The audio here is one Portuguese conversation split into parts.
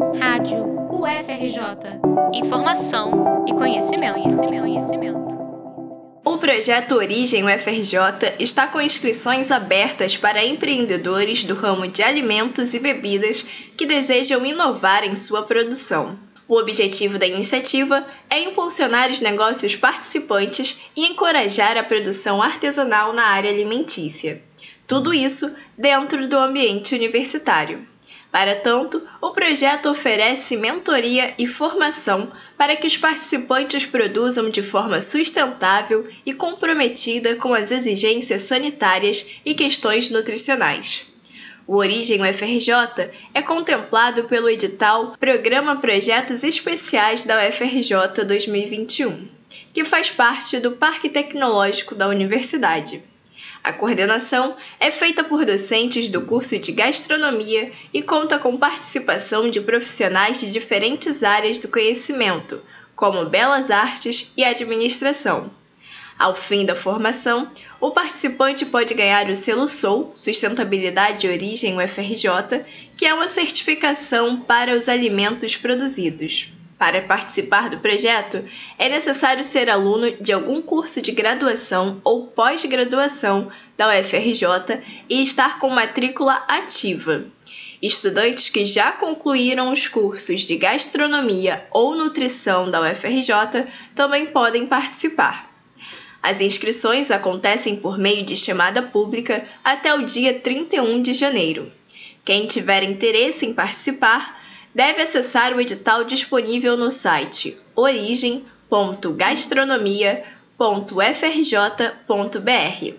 Rádio UFRJ. Informação e conhecimento, conhecimento, conhecimento. O projeto Origem UFRJ está com inscrições abertas para empreendedores do ramo de alimentos e bebidas que desejam inovar em sua produção. O objetivo da iniciativa é impulsionar os negócios participantes e encorajar a produção artesanal na área alimentícia. Tudo isso dentro do ambiente universitário. Para tanto, o projeto oferece mentoria e formação para que os participantes produzam de forma sustentável e comprometida com as exigências sanitárias e questões nutricionais. O Origem UFRJ é contemplado pelo edital Programa Projetos Especiais da UFRJ 2021, que faz parte do Parque Tecnológico da Universidade. A coordenação é feita por docentes do curso de gastronomia e conta com participação de profissionais de diferentes áreas do conhecimento, como belas artes e administração. Ao fim da formação, o participante pode ganhar o selo SOU Sustentabilidade e Origem UFRJ, que é uma certificação para os alimentos produzidos. Para participar do projeto, é necessário ser aluno de algum curso de graduação ou pós-graduação da UFRJ e estar com matrícula ativa. Estudantes que já concluíram os cursos de gastronomia ou nutrição da UFRJ também podem participar. As inscrições acontecem por meio de chamada pública até o dia 31 de janeiro. Quem tiver interesse em participar deve acessar o edital disponível no site origem.gastronomia.frj.br.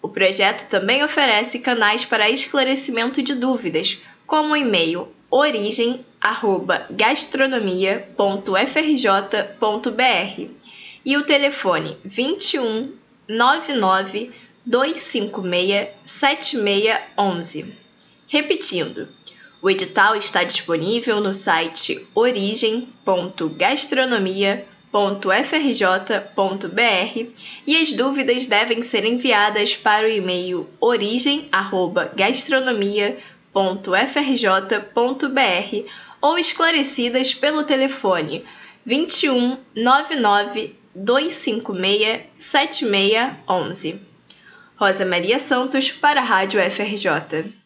O projeto também oferece canais para esclarecimento de dúvidas, como o e-mail origem@gastronomia.frj.br e o telefone 21 99 256 7611. Repetindo, o edital está disponível no site origem.gastronomia.frj.br e as dúvidas devem ser enviadas para o e-mail origem@gastronomia.frj.br ou esclarecidas pelo telefone 21 99 256 7611. Rosa Maria Santos para a Rádio FRJ.